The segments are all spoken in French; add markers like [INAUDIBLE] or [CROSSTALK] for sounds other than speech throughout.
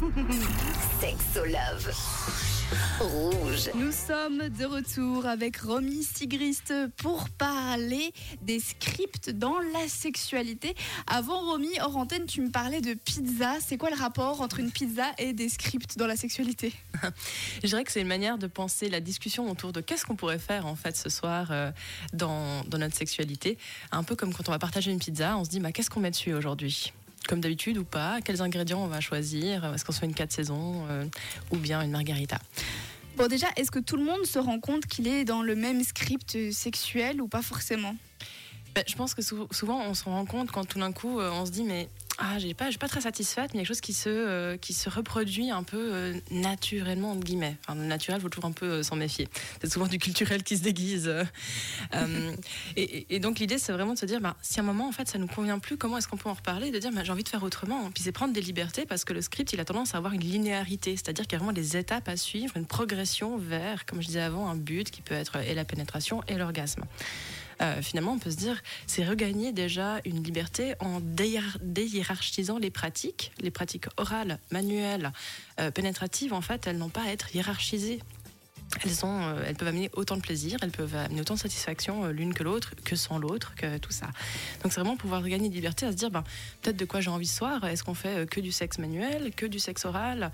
[LAUGHS] Sexo Love. Rouge. Nous sommes de retour avec Romy Sigrist pour parler des scripts dans la sexualité. Avant Romy, hors antenne, tu me parlais de pizza. C'est quoi le rapport entre une pizza et des scripts dans la sexualité? [LAUGHS] Je dirais que c'est une manière de penser la discussion autour de qu'est-ce qu'on pourrait faire en fait ce soir euh, dans, dans notre sexualité. Un peu comme quand on va partager une pizza, on se dit bah, qu'est-ce qu'on met dessus aujourd'hui? Comme d'habitude ou pas, quels ingrédients on va choisir, est-ce qu'on se fait une 4 saisons euh, ou bien une margarita. Bon déjà, est-ce que tout le monde se rend compte qu'il est dans le même script sexuel ou pas forcément? Ben, je pense que sou- souvent on se rend compte quand tout d'un coup euh, on se dit mais ah j'ai pas, je suis pas très satisfaite, mais quelque chose qui se, euh, qui se reproduit un peu euh, naturellement entre guillemets. Enfin, le naturel, faut toujours un peu euh, s'en méfier. C'est souvent du culturel qui se déguise. euh. [LAUGHS] Euh, et, donc l'idée c'est vraiment de se dire bah, si à un moment en fait ça nous convient plus, comment est-ce qu'on peut en reparler de dire bah, j'ai envie de faire autrement. Puis c'est prendre des libertés parce que le script il a tendance à avoir une linéarité, c'est-à-dire qu'il y a vraiment des étapes à suivre, une progression vers, comme je disais avant, un but qui peut être et la pénétration et l'orgasme. Euh, finalement, on peut se dire, c'est regagner déjà une liberté en déhiér- déhiérarchisant les pratiques. Les pratiques orales, manuelles, euh, pénétratives, en fait, elles n'ont pas à être hiérarchisées. Elles, sont, euh, elles peuvent amener autant de plaisir, elles peuvent amener autant de satisfaction euh, l'une que l'autre, que sans l'autre, que tout ça. Donc c'est vraiment pouvoir regagner de liberté à se dire, ben, peut-être de quoi j'ai envie ce soir. Est-ce qu'on fait euh, que du sexe manuel, que du sexe oral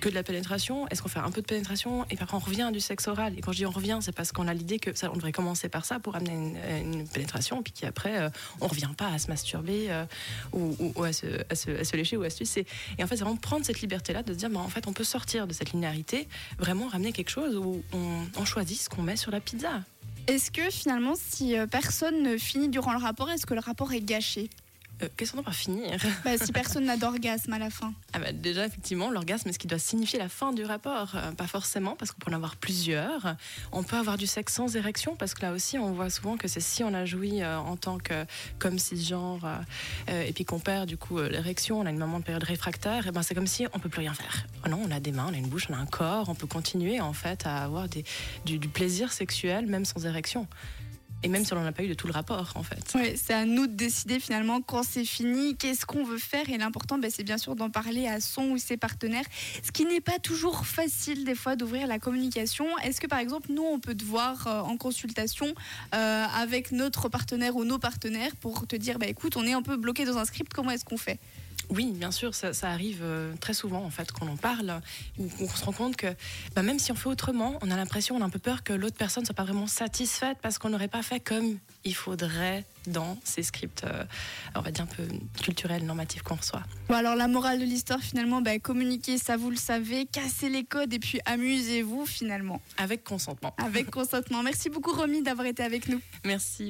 que de la pénétration Est-ce qu'on fait un peu de pénétration et après on revient du sexe oral? Et quand je dis on revient, c'est parce qu'on a l'idée que ça, on devrait commencer par ça pour amener une, une pénétration, puis qu'après euh, on revient pas à se masturber euh, ou, à, se, lécher ou à se sucer. Et en fait, c'est vraiment prendre cette liberté-là de dire, bah, en fait, on peut sortir de cette linéarité, vraiment ramener quelque chose où on, on choisit ce qu'on met sur la pizza. Est-ce que finalement, si euh, personne ne finit durant le rapport, est-ce que le rapport est gâché? Euh, Qu'est-ce qu'on entend par finir [LAUGHS] Bah, Si personne n'a d'orgasme à la fin. Ah bah, déjà, effectivement, l'orgasme, est ce qui doit signifier la fin du rapport? Euh, Pas forcément, parce qu'on peut en avoir plusieurs. On peut avoir du sexe sans érection, parce que là aussi, on voit souvent que c'est si on a joui euh, en tant que comme cisgenre, et puis qu'on perd du coup l'érection, on a une moment de période réfractaire, et ben c'est comme si on peut plus rien faire. Oh non, on a des mains, on a une bouche, on a un corps, on peut continuer en fait à avoir des, du, du plaisir sexuel même sans érection. Et même si on n'en a pas eu de tout le rapport, en fait. Ouais, c'est à nous de décider finalement quand c'est fini, qu'est-ce qu'on veut faire. Et l'important, bah, c'est bien sûr d'en parler à son ou ses partenaires. Ce qui n'est pas toujours facile des fois d'ouvrir la communication. Est-ce que par exemple, nous, on peut te voir euh, en consultation euh, avec notre partenaire ou nos partenaires pour te dire, bah, écoute, on est un peu bloqué dans un script, comment est-ce qu'on fait? Oui, bien sûr, ça, ça arrive euh, très souvent en fait quand on en parle, où on se rend compte que bah, même si on fait autrement, on a l'impression, on a un peu peur que l'autre personne ne soit pas vraiment satisfaite parce qu'on n'aurait pas fait comme il faudrait dans ces scripts, euh, on va dire un peu culturels, normatifs qu'on reçoit. Bon, alors la morale de l'histoire finalement, bah, communiquer, ça vous le savez, cassez les codes et puis amusez-vous finalement Avec consentement. avec consentement. Merci beaucoup Romy d'avoir été avec nous. Merci.